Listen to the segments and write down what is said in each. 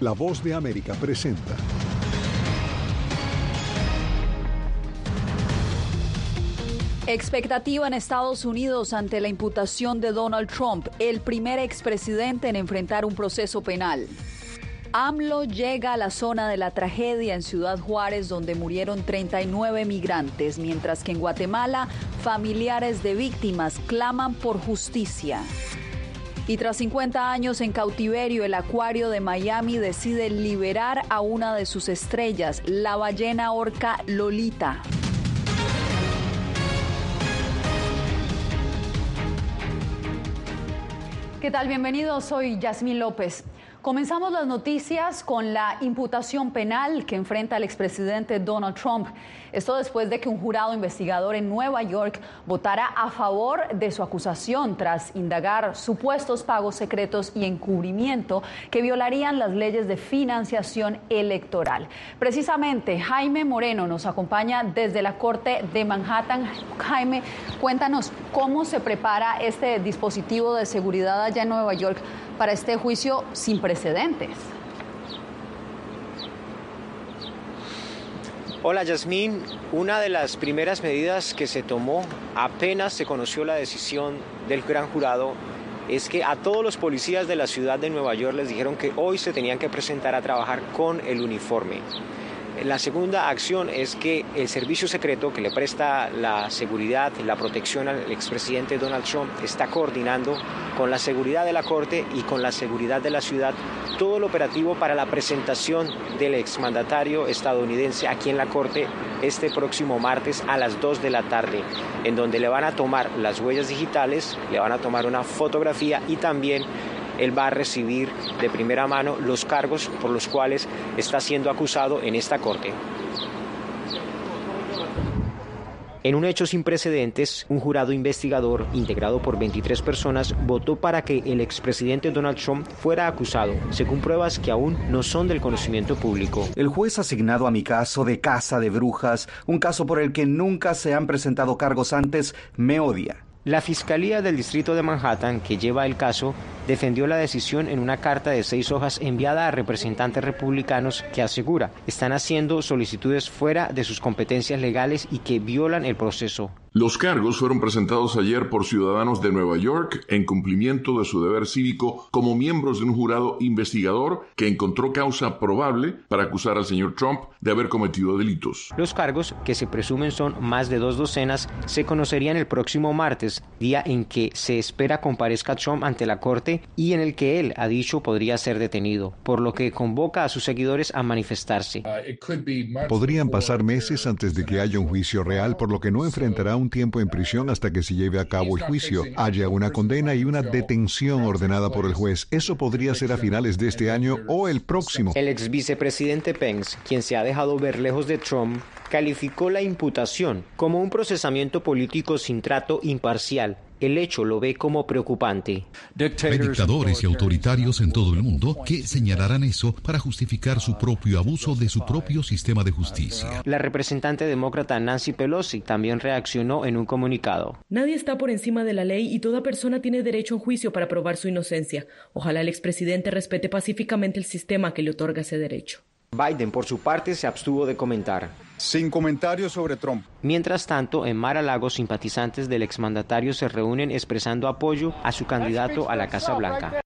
La voz de América presenta. Expectativa en Estados Unidos ante la imputación de Donald Trump, el primer expresidente en enfrentar un proceso penal. AMLO llega a la zona de la tragedia en Ciudad Juárez donde murieron 39 migrantes, mientras que en Guatemala familiares de víctimas claman por justicia. Y tras 50 años en cautiverio, el acuario de Miami decide liberar a una de sus estrellas, la ballena orca Lolita. ¿Qué tal? Bienvenidos, soy Yasmín López. Comenzamos las noticias con la imputación penal que enfrenta el expresidente Donald Trump. Esto después de que un jurado investigador en Nueva York votara a favor de su acusación tras indagar supuestos pagos secretos y encubrimiento que violarían las leyes de financiación electoral. Precisamente, Jaime Moreno nos acompaña desde la Corte de Manhattan. Jaime, cuéntanos cómo se prepara este dispositivo de seguridad allá en Nueva York para este juicio sin precedentes. Hola Yasmín, una de las primeras medidas que se tomó apenas se conoció la decisión del gran jurado es que a todos los policías de la ciudad de Nueva York les dijeron que hoy se tenían que presentar a trabajar con el uniforme. La segunda acción es que el servicio secreto que le presta la seguridad, la protección al expresidente Donald Trump está coordinando con la seguridad de la Corte y con la seguridad de la ciudad todo el operativo para la presentación del exmandatario estadounidense aquí en la Corte este próximo martes a las 2 de la tarde, en donde le van a tomar las huellas digitales, le van a tomar una fotografía y también él va a recibir de primera mano los cargos por los cuales está siendo acusado en esta corte. En un hecho sin precedentes, un jurado investigador integrado por 23 personas votó para que el expresidente Donald Trump fuera acusado, según pruebas que aún no son del conocimiento público. El juez asignado a mi caso de casa de brujas, un caso por el que nunca se han presentado cargos antes, me odia. La Fiscalía del Distrito de Manhattan, que lleva el caso, defendió la decisión en una carta de seis hojas enviada a representantes republicanos que asegura están haciendo solicitudes fuera de sus competencias legales y que violan el proceso. Los cargos fueron presentados ayer por ciudadanos de Nueva York en cumplimiento de su deber cívico como miembros de un jurado investigador que encontró causa probable para acusar al señor Trump de haber cometido delitos. Los cargos, que se presumen son más de dos docenas, se conocerían el próximo martes, día en que se espera comparezca Trump ante la Corte y en el que él ha dicho podría ser detenido, por lo que convoca a sus seguidores a manifestarse. Podrían pasar meses antes de que haya un juicio real, por lo que no enfrentará un tiempo en prisión hasta que se lleve a cabo el juicio, haya una condena y una detención ordenada por el juez. Eso podría ser a finales de este año o el próximo. El ex vicepresidente Pence, quien se ha dejado ver lejos de Trump, calificó la imputación como un procesamiento político sin trato imparcial el hecho lo ve como preocupante. Hay dictadores y autoritarios en todo el mundo que señalarán eso para justificar su propio abuso de su propio sistema de justicia. La representante demócrata Nancy Pelosi también reaccionó en un comunicado. Nadie está por encima de la ley y toda persona tiene derecho a un juicio para probar su inocencia. Ojalá el expresidente respete pacíficamente el sistema que le otorga ese derecho. Biden, por su parte, se abstuvo de comentar. Sin comentarios sobre Trump. Mientras tanto, en Mar-a-Lago, simpatizantes del exmandatario se reúnen expresando apoyo a su candidato a la Casa Blanca.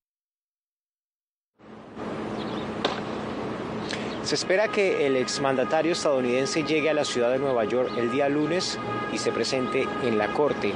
Se espera que el exmandatario estadounidense llegue a la ciudad de Nueva York el día lunes y se presente en la corte.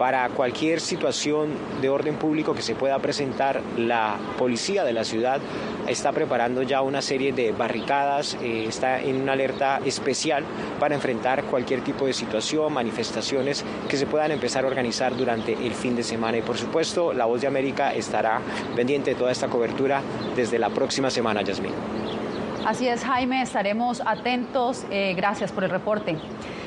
Para cualquier situación de orden público que se pueda presentar, la policía de la ciudad está preparando ya una serie de barricadas, eh, está en una alerta especial para enfrentar cualquier tipo de situación, manifestaciones que se puedan empezar a organizar durante el fin de semana. Y por supuesto, La Voz de América estará pendiente de toda esta cobertura desde la próxima semana, Yasmín. Así es, Jaime, estaremos atentos. Eh, gracias por el reporte.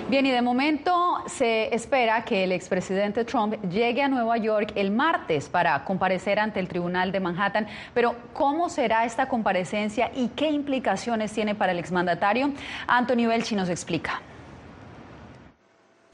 Bien, y de momento se espera que el expresidente Trump llegue a Nueva York el martes para comparecer ante el Tribunal de Manhattan. Pero, ¿cómo será esta comparecencia y qué implicaciones tiene para el exmandatario? Anthony Belchi nos explica.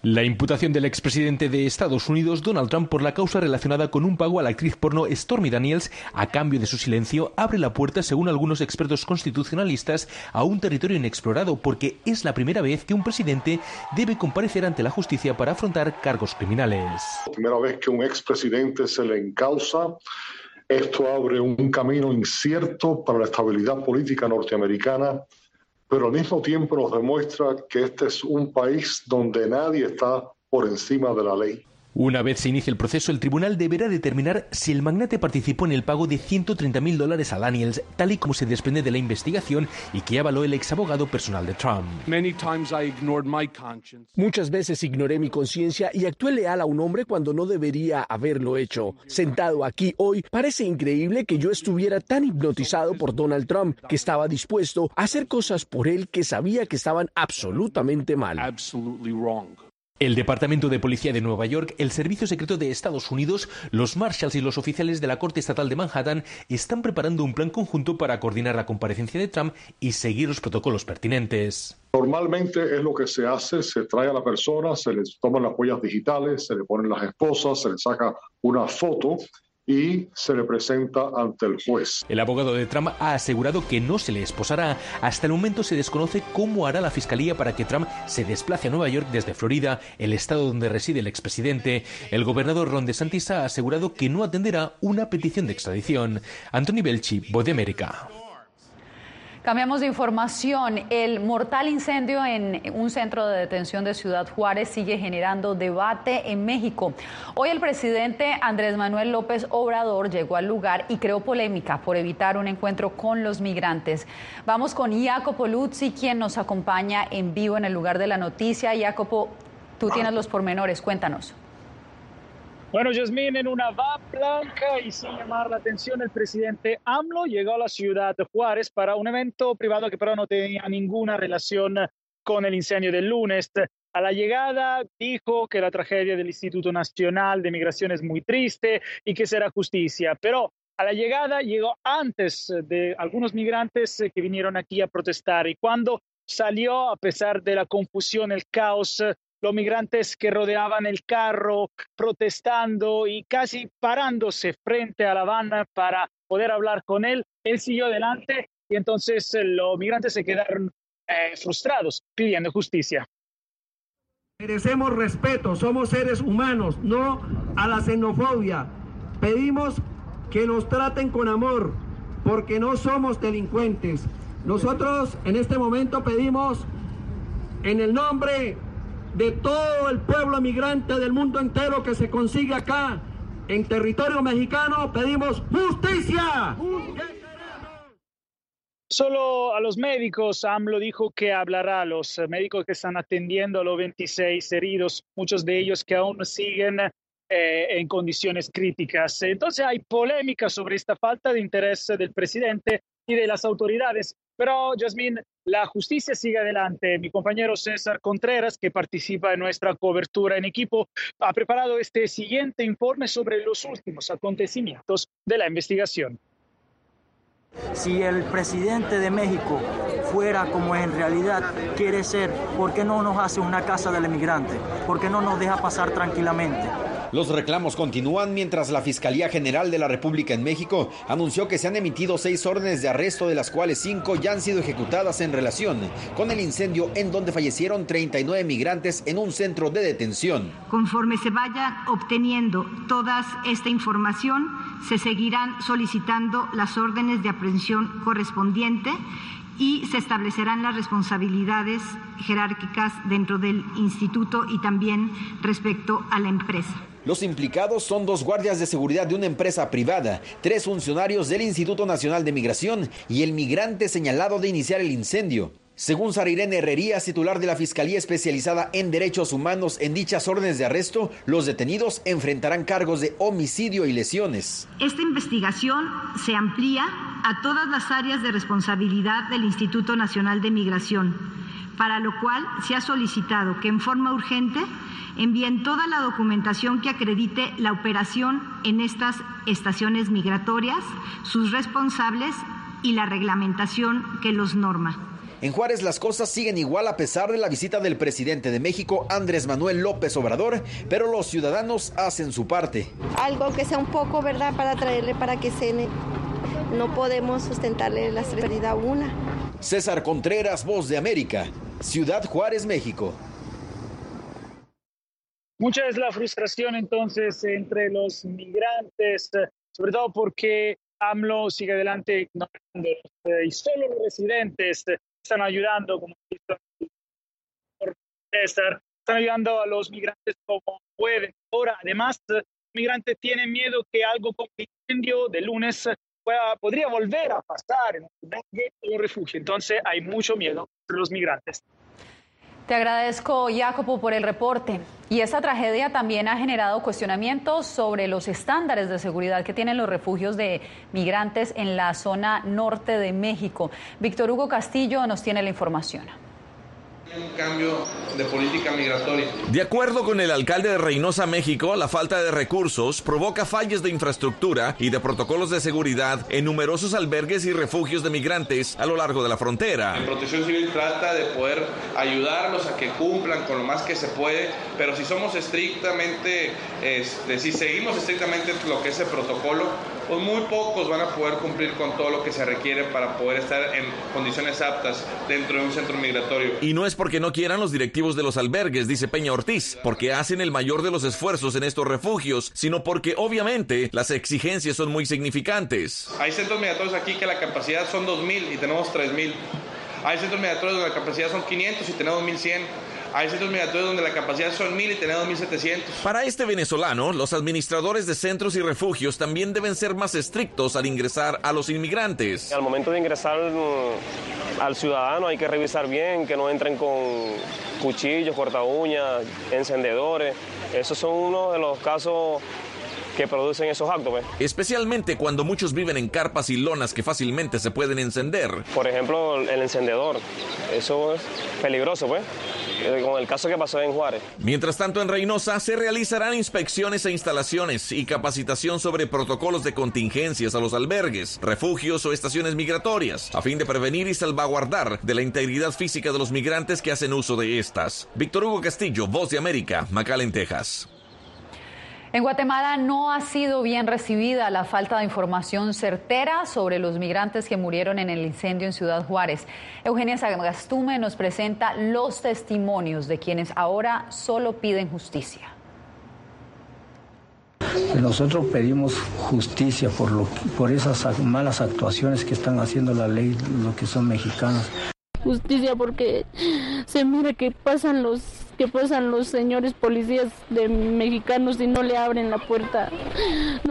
La imputación del expresidente de Estados Unidos, Donald Trump, por la causa relacionada con un pago a la actriz porno Stormy Daniels a cambio de su silencio abre la puerta, según algunos expertos constitucionalistas, a un territorio inexplorado porque es la primera vez que un presidente debe comparecer ante la justicia para afrontar cargos criminales. La primera vez que un expresidente se le encausa esto abre un camino incierto para la estabilidad política norteamericana pero al mismo tiempo nos demuestra que este es un país donde nadie está por encima de la ley. Una vez se inicie el proceso, el tribunal deberá determinar si el magnate participó en el pago de 130 mil dólares a Daniels, tal y como se desprende de la investigación y que avaló el ex abogado personal de Trump. Muchas veces ignoré mi conciencia y actué leal a un hombre cuando no debería haberlo hecho. Sentado aquí hoy, parece increíble que yo estuviera tan hipnotizado por Donald Trump que estaba dispuesto a hacer cosas por él que sabía que estaban absolutamente mal. El Departamento de Policía de Nueva York, el Servicio Secreto de Estados Unidos, los Marshals y los oficiales de la Corte Estatal de Manhattan están preparando un plan conjunto para coordinar la comparecencia de Trump y seguir los protocolos pertinentes. Normalmente es lo que se hace, se trae a la persona, se le toman las huellas digitales, se le ponen las esposas, se le saca una foto y se le presenta ante el juez. El abogado de Trump ha asegurado que no se le esposará. Hasta el momento se desconoce cómo hará la fiscalía para que Trump se desplace a Nueva York desde Florida, el estado donde reside el expresidente. El gobernador Ron DeSantis ha asegurado que no atenderá una petición de extradición. Anthony Belchi, Voz de América. Cambiamos de información. El mortal incendio en un centro de detención de Ciudad Juárez sigue generando debate en México. Hoy el presidente Andrés Manuel López Obrador llegó al lugar y creó polémica por evitar un encuentro con los migrantes. Vamos con Jacopo Luzzi, quien nos acompaña en vivo en el lugar de la noticia. Jacopo, tú tienes los pormenores, cuéntanos. Bueno, Yasmín, en una va blanca y sin llamar la atención, el presidente AMLO llegó a la ciudad de Juárez para un evento privado que pero no tenía ninguna relación con el incendio del lunes. A la llegada dijo que la tragedia del Instituto Nacional de Migración es muy triste y que será justicia, pero a la llegada llegó antes de algunos migrantes que vinieron aquí a protestar y cuando salió, a pesar de la confusión, el caos, los migrantes que rodeaban el carro protestando y casi parándose frente a la banda para poder hablar con él. Él siguió adelante y entonces eh, los migrantes se quedaron eh, frustrados pidiendo justicia. Merecemos respeto, somos seres humanos, no a la xenofobia. Pedimos que nos traten con amor, porque no somos delincuentes. Nosotros en este momento pedimos en el nombre de todo el pueblo migrante del mundo entero que se consigue acá en territorio mexicano, pedimos justicia. Solo a los médicos, AMLO dijo que hablará a los médicos que están atendiendo a los 26 heridos, muchos de ellos que aún siguen eh, en condiciones críticas. Entonces hay polémica sobre esta falta de interés del presidente y de las autoridades. Pero, Jasmine, la justicia sigue adelante. Mi compañero César Contreras, que participa en nuestra cobertura en equipo, ha preparado este siguiente informe sobre los últimos acontecimientos de la investigación. Si el presidente de México fuera como en realidad quiere ser, ¿por qué no nos hace una casa del emigrante? ¿Por qué no nos deja pasar tranquilamente? Los reclamos continúan mientras la Fiscalía General de la República en México anunció que se han emitido seis órdenes de arresto, de las cuales cinco ya han sido ejecutadas en relación con el incendio en donde fallecieron 39 migrantes en un centro de detención. Conforme se vaya obteniendo toda esta información, se seguirán solicitando las órdenes de aprehensión correspondiente y se establecerán las responsabilidades jerárquicas dentro del instituto y también respecto a la empresa. Los implicados son dos guardias de seguridad de una empresa privada, tres funcionarios del Instituto Nacional de Migración y el migrante señalado de iniciar el incendio. Según Sarirene Herrerías, titular de la Fiscalía Especializada en Derechos Humanos en dichas órdenes de arresto, los detenidos enfrentarán cargos de homicidio y lesiones. Esta investigación se amplía a todas las áreas de responsabilidad del Instituto Nacional de Migración, para lo cual se ha solicitado que en forma urgente envíen toda la documentación que acredite la operación en estas estaciones migratorias, sus responsables y la reglamentación que los norma. En Juárez las cosas siguen igual a pesar de la visita del presidente de México, Andrés Manuel López Obrador, pero los ciudadanos hacen su parte. Algo que sea un poco, ¿verdad?, para traerle para que cene. No podemos sustentarle la seguridad una. César Contreras, Voz de América, Ciudad Juárez, México. Mucha es la frustración entonces entre los migrantes, sobre todo porque AMLO sigue adelante ignorándolos eh, y solo los residentes están ayudando, como César, están ayudando a los migrantes como pueden. Ahora, además, los migrantes tienen miedo que algo como incendio de lunes podría volver a pasar en un refugio. Entonces, hay mucho miedo entre los migrantes. Te agradezco, Jacopo, por el reporte. Y esta tragedia también ha generado cuestionamientos sobre los estándares de seguridad que tienen los refugios de migrantes en la zona norte de México. Víctor Hugo Castillo nos tiene la información un cambio de política migratoria. De acuerdo con el alcalde de Reynosa, México, la falta de recursos provoca fallas de infraestructura y de protocolos de seguridad en numerosos albergues y refugios de migrantes a lo largo de la frontera. La Protección Civil trata de poder ayudarlos a que cumplan con lo más que se puede, pero si somos estrictamente, este, si seguimos estrictamente lo que es el protocolo, pues muy pocos van a poder cumplir con todo lo que se requiere para poder estar en condiciones aptas dentro de un centro migratorio. Y no es porque no quieran los directivos de los albergues, dice Peña Ortiz, porque hacen el mayor de los esfuerzos en estos refugios, sino porque obviamente las exigencias son muy significantes. Hay centros migratorios aquí que la capacidad son 2.000 y tenemos 3.000. Hay centros migratorios donde la capacidad son 500 y tenemos 1.100. Hay centros migratorios donde la capacidad son 1.000 y tenemos 1.700. Para este venezolano, los administradores de centros y refugios también deben ser más estrictos al ingresar a los inmigrantes. Al momento de ingresar mm, al ciudadano hay que revisar bien que no entren con cuchillos, corta uñas, encendedores. Esos son uno de los casos que producen esos actos. ¿ves? Especialmente cuando muchos viven en carpas y lonas que fácilmente se pueden encender. Por ejemplo, el encendedor. Eso es peligroso, pues con el caso que pasó en Juárez. Mientras tanto, en Reynosa se realizarán inspecciones e instalaciones y capacitación sobre protocolos de contingencias a los albergues, refugios o estaciones migratorias, a fin de prevenir y salvaguardar de la integridad física de los migrantes que hacen uso de estas. Víctor Hugo Castillo, Voz de América, McAllen, Texas. En Guatemala no ha sido bien recibida la falta de información certera sobre los migrantes que murieron en el incendio en Ciudad Juárez. Eugenia Sagastume nos presenta los testimonios de quienes ahora solo piden justicia. Nosotros pedimos justicia por, lo, por esas malas actuaciones que están haciendo la ley, lo que son mexicanos. Justicia porque se mira que pasan los que pasan los señores policías de mexicanos y no le abren la puerta.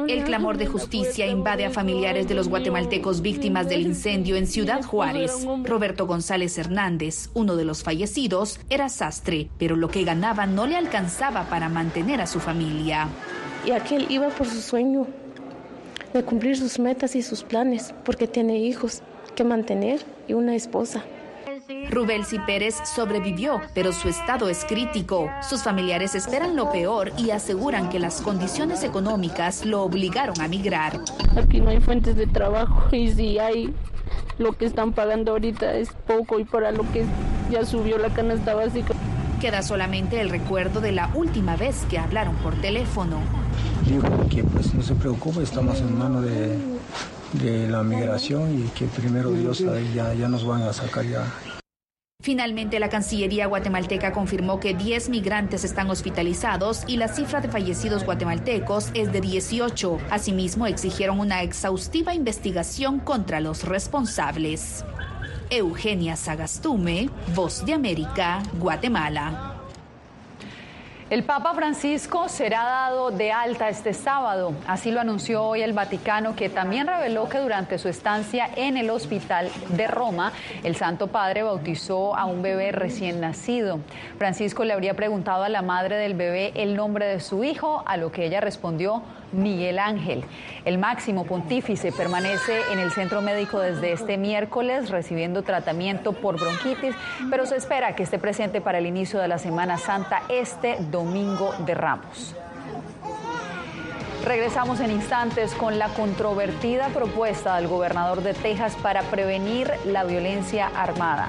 el clamor de justicia invade a familiares de los guatemaltecos víctimas del incendio en Ciudad Juárez. Roberto González Hernández, uno de los fallecidos, era sastre, pero lo que ganaba no le alcanzaba para mantener a su familia. Y aquel iba por su sueño de cumplir sus metas y sus planes, porque tiene hijos que mantener y una esposa. Rubelsi Pérez sobrevivió, pero su estado es crítico. Sus familiares esperan lo peor y aseguran que las condiciones económicas lo obligaron a migrar. Aquí no hay fuentes de trabajo y si hay, lo que están pagando ahorita es poco y para lo que ya subió la canasta básica. Queda solamente el recuerdo de la última vez que hablaron por teléfono. Dijo que pues no se preocupe, estamos en mano de, de la migración y que primero Dios ya, ya nos van a sacar ya Finalmente, la Cancillería guatemalteca confirmó que 10 migrantes están hospitalizados y la cifra de fallecidos guatemaltecos es de 18. Asimismo, exigieron una exhaustiva investigación contra los responsables. Eugenia Sagastume, Voz de América, Guatemala. El Papa Francisco será dado de alta este sábado. Así lo anunció hoy el Vaticano, que también reveló que durante su estancia en el hospital de Roma, el Santo Padre bautizó a un bebé recién nacido. Francisco le habría preguntado a la madre del bebé el nombre de su hijo, a lo que ella respondió Miguel Ángel. El máximo pontífice permanece en el centro médico desde este miércoles recibiendo tratamiento por bronquitis, pero se espera que esté presente para el inicio de la Semana Santa este domingo de Ramos. Regresamos en instantes con la controvertida propuesta del gobernador de Texas para prevenir la violencia armada.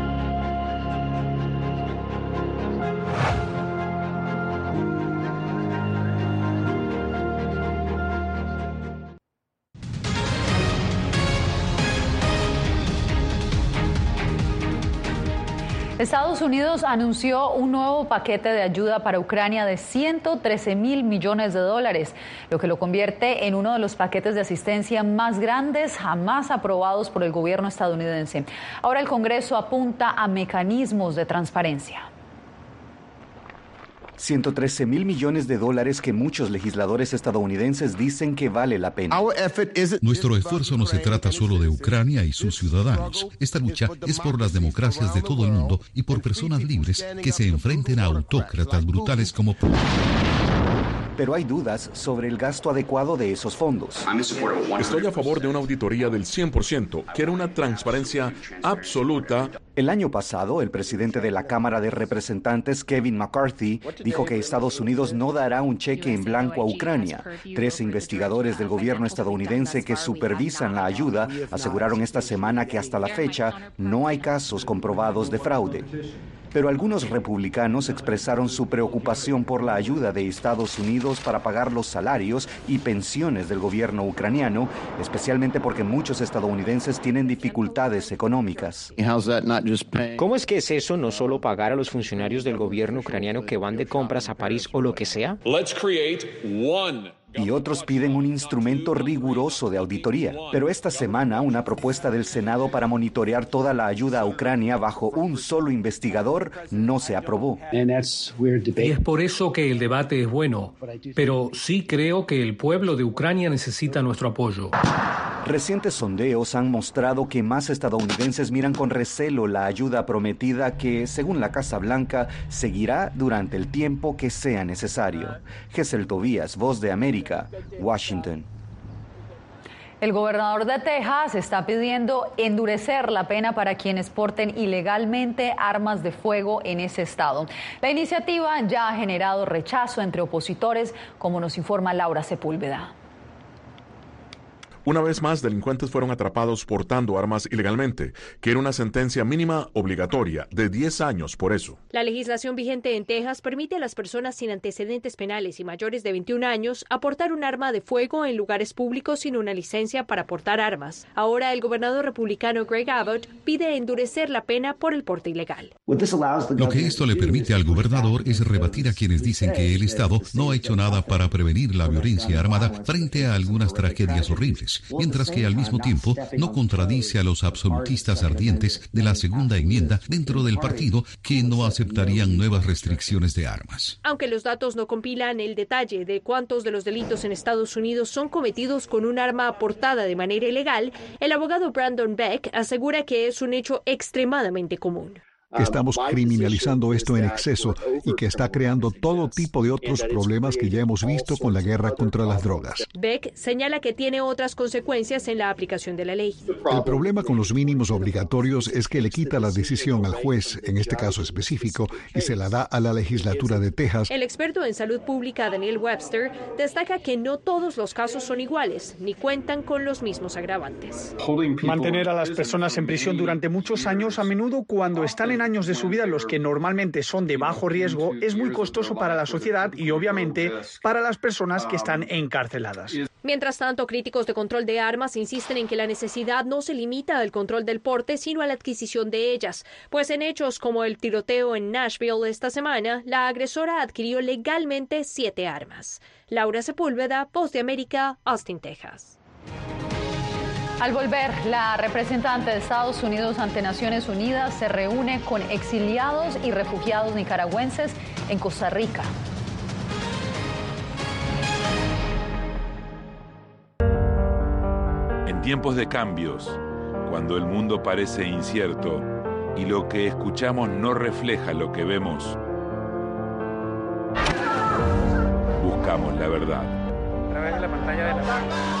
Estados Unidos anunció un nuevo paquete de ayuda para Ucrania de 113 mil millones de dólares, lo que lo convierte en uno de los paquetes de asistencia más grandes jamás aprobados por el gobierno estadounidense. Ahora el Congreso apunta a mecanismos de transparencia. 113 mil millones de dólares que muchos legisladores estadounidenses dicen que vale la pena. Nuestro esfuerzo no se trata solo de Ucrania y sus ciudadanos. Esta lucha es por las democracias de todo el mundo y por personas libres que se enfrenten a autócratas brutales como Putin pero hay dudas sobre el gasto adecuado de esos fondos. Estoy a favor de una auditoría del 100%. Quiero una transparencia absoluta. El año pasado, el presidente de la Cámara de Representantes, Kevin McCarthy, dijo que Estados Unidos no dará un cheque en blanco a Ucrania. Tres investigadores del gobierno estadounidense que supervisan la ayuda aseguraron esta semana que hasta la fecha no hay casos comprobados de fraude pero algunos republicanos expresaron su preocupación por la ayuda de Estados Unidos para pagar los salarios y pensiones del gobierno ucraniano, especialmente porque muchos estadounidenses tienen dificultades económicas. ¿Cómo es que es eso no solo pagar a los funcionarios del gobierno ucraniano que van de compras a París o lo que sea? Y otros piden un instrumento riguroso de auditoría. Pero esta semana una propuesta del Senado para monitorear toda la ayuda a Ucrania bajo un solo investigador no se aprobó. Y es por eso que el debate es bueno, pero sí creo que el pueblo de Ucrania necesita nuestro apoyo. Recientes sondeos han mostrado que más estadounidenses miran con recelo la ayuda prometida que, según la Casa Blanca, seguirá durante el tiempo que sea necesario. Gesel Tobías, Voz de América, Washington. El gobernador de Texas está pidiendo endurecer la pena para quienes porten ilegalmente armas de fuego en ese estado. La iniciativa ya ha generado rechazo entre opositores, como nos informa Laura Sepúlveda. Una vez más, delincuentes fueron atrapados portando armas ilegalmente. Quiere una sentencia mínima obligatoria de 10 años por eso. La legislación vigente en Texas permite a las personas sin antecedentes penales y mayores de 21 años aportar un arma de fuego en lugares públicos sin una licencia para portar armas. Ahora, el gobernador republicano Greg Abbott pide endurecer la pena por el porte ilegal. Lo que esto le permite al gobernador es rebatir a quienes dicen que el Estado no ha hecho nada para prevenir la violencia armada frente a algunas tragedias horribles. Mientras que al mismo tiempo no contradice a los absolutistas ardientes de la segunda enmienda dentro del partido que no aceptarían nuevas restricciones de armas. Aunque los datos no compilan el detalle de cuántos de los delitos en Estados Unidos son cometidos con un arma aportada de manera ilegal, el abogado Brandon Beck asegura que es un hecho extremadamente común que estamos criminalizando esto en exceso y que está creando todo tipo de otros problemas que ya hemos visto con la guerra contra las drogas. Beck señala que tiene otras consecuencias en la aplicación de la ley. El problema con los mínimos obligatorios es que le quita la decisión al juez, en este caso específico, y se la da a la legislatura de Texas. El experto en salud pública Daniel Webster destaca que no todos los casos son iguales ni cuentan con los mismos agravantes. Mantener a las personas en prisión durante muchos años, a menudo cuando están en años de su vida, los que normalmente son de bajo riesgo, es muy costoso para la sociedad y obviamente para las personas que están encarceladas. Mientras tanto, críticos de control de armas insisten en que la necesidad no se limita al control del porte, sino a la adquisición de ellas, pues en hechos como el tiroteo en Nashville esta semana, la agresora adquirió legalmente siete armas. Laura Sepúlveda, Post de América, Austin, Texas. Al volver, la representante de Estados Unidos ante Naciones Unidas se reúne con exiliados y refugiados nicaragüenses en Costa Rica. En tiempos de cambios, cuando el mundo parece incierto y lo que escuchamos no refleja lo que vemos, buscamos la verdad. A través de la pantalla de la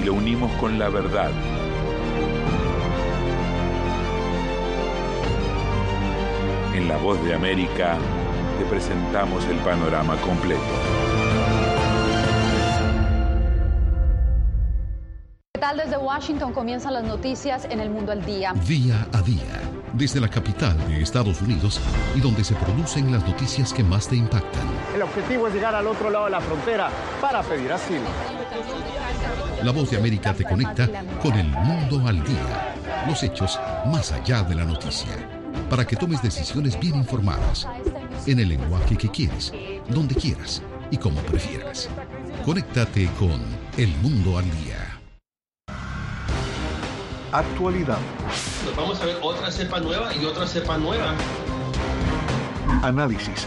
y lo unimos con la verdad. En La Voz de América te presentamos el panorama completo. ¿Qué tal desde Washington comienzan las noticias en el mundo al día? Día a día, desde la capital de Estados Unidos y donde se producen las noticias que más te impactan. El objetivo es llegar al otro lado de la frontera para pedir asilo. La voz de América te conecta con el mundo al día, los hechos más allá de la noticia, para que tomes decisiones bien informadas, en el lenguaje que quieres, donde quieras y como prefieras. Conéctate con El Mundo al Día. Actualidad. vamos a ver otra cepa nueva y otra cepa nueva. Análisis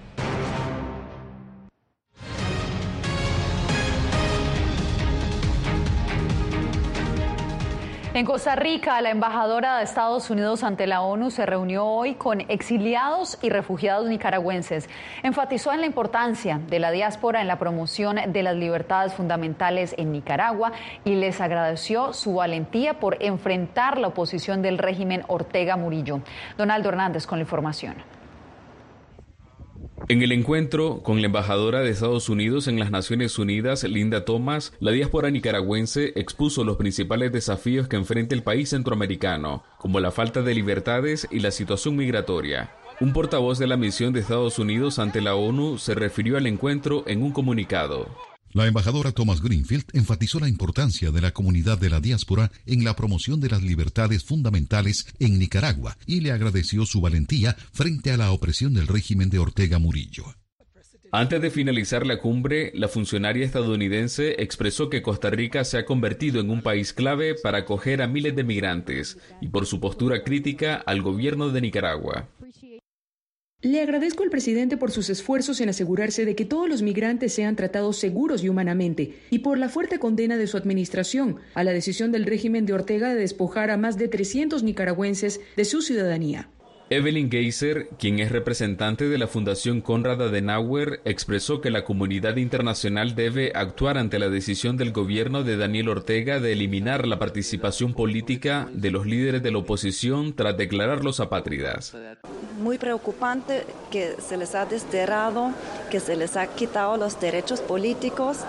En Costa Rica, la embajadora de Estados Unidos ante la ONU se reunió hoy con exiliados y refugiados nicaragüenses. Enfatizó en la importancia de la diáspora en la promoción de las libertades fundamentales en Nicaragua y les agradeció su valentía por enfrentar la oposición del régimen Ortega Murillo. Donaldo Hernández con la información. En el encuentro con la embajadora de Estados Unidos en las Naciones Unidas, Linda Thomas, la diáspora nicaragüense expuso los principales desafíos que enfrenta el país centroamericano, como la falta de libertades y la situación migratoria. Un portavoz de la misión de Estados Unidos ante la ONU se refirió al encuentro en un comunicado. La embajadora Thomas Greenfield enfatizó la importancia de la comunidad de la diáspora en la promoción de las libertades fundamentales en Nicaragua y le agradeció su valentía frente a la opresión del régimen de Ortega Murillo. Antes de finalizar la cumbre, la funcionaria estadounidense expresó que Costa Rica se ha convertido en un país clave para acoger a miles de migrantes y por su postura crítica al gobierno de Nicaragua. Le agradezco al presidente por sus esfuerzos en asegurarse de que todos los migrantes sean tratados seguros y humanamente, y por la fuerte condena de su administración a la decisión del régimen de Ortega de despojar a más de 300 nicaragüenses de su ciudadanía. Evelyn Geiser, quien es representante de la Fundación Konrad Adenauer, expresó que la comunidad internacional debe actuar ante la decisión del gobierno de Daniel Ortega de eliminar la participación política de los líderes de la oposición tras declararlos apátridas. Muy preocupante que se les ha desterrado, que se les ha quitado los derechos políticos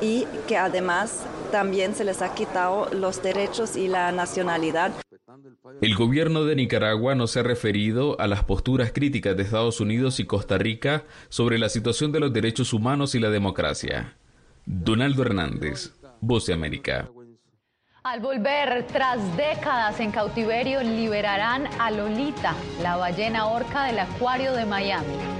y que además también se les ha quitado los derechos y la nacionalidad. El gobierno de Nicaragua no se ha referido a las posturas críticas de Estados Unidos y Costa Rica sobre la situación de los derechos humanos y la democracia. Donaldo Hernández, Voz de América. Al volver, tras décadas en cautiverio, liberarán a Lolita, la ballena orca del acuario de Miami.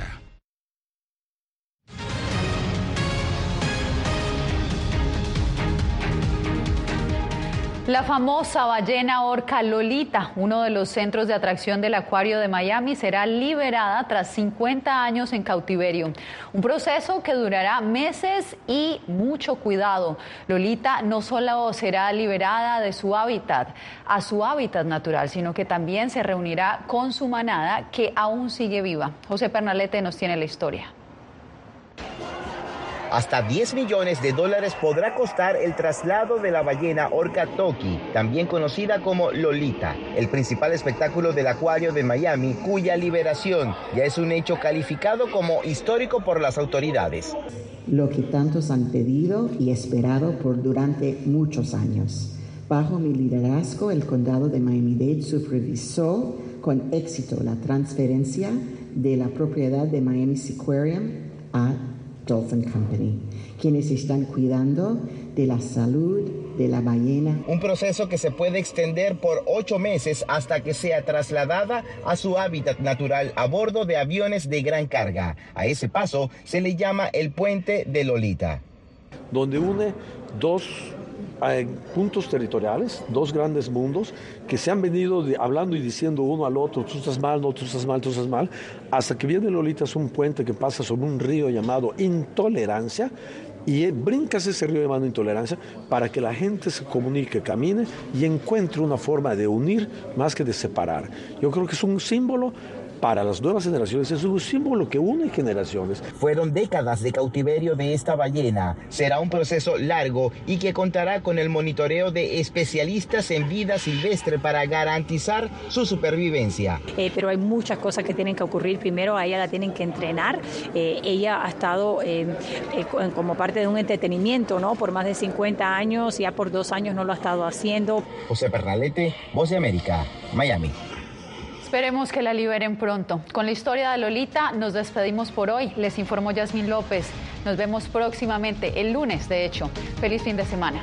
La famosa ballena orca Lolita, uno de los centros de atracción del acuario de Miami, será liberada tras 50 años en cautiverio. Un proceso que durará meses y mucho cuidado. Lolita no solo será liberada de su hábitat, a su hábitat natural, sino que también se reunirá con su manada que aún sigue viva. José Pernalete nos tiene la historia. Hasta 10 millones de dólares podrá costar el traslado de la ballena orca Toki, también conocida como Lolita, el principal espectáculo del acuario de Miami, cuya liberación ya es un hecho calificado como histórico por las autoridades. Lo que tantos han pedido y esperado por durante muchos años. Bajo mi liderazgo, el condado de Miami-Dade supervisó con éxito la transferencia de la propiedad de Miami Seaquarium a Dolphin Company, quienes están cuidando de la salud de la ballena. Un proceso que se puede extender por ocho meses hasta que sea trasladada a su hábitat natural a bordo de aviones de gran carga. A ese paso se le llama el puente de Lolita. Donde une dos eh, puntos territoriales, dos grandes mundos que se han venido hablando y diciendo uno al otro, tú estás mal, no, tú estás mal, tú estás mal, hasta que viene Lolita, es un puente que pasa sobre un río llamado Intolerancia y brincas ese río llamado Intolerancia para que la gente se comunique, camine y encuentre una forma de unir más que de separar. Yo creo que es un símbolo para las nuevas generaciones es un símbolo que une generaciones. Fueron décadas de cautiverio de esta ballena. Será un proceso largo y que contará con el monitoreo de especialistas en vida silvestre para garantizar su supervivencia. Eh, pero hay muchas cosas que tienen que ocurrir. Primero, a ella la tienen que entrenar. Eh, ella ha estado eh, como parte de un entretenimiento ¿no? por más de 50 años, ya por dos años no lo ha estado haciendo. José Pernalete, Voz de América, Miami. Esperemos que la liberen pronto. Con la historia de Lolita nos despedimos por hoy. Les informó Yasmín López. Nos vemos próximamente, el lunes, de hecho. Feliz fin de semana.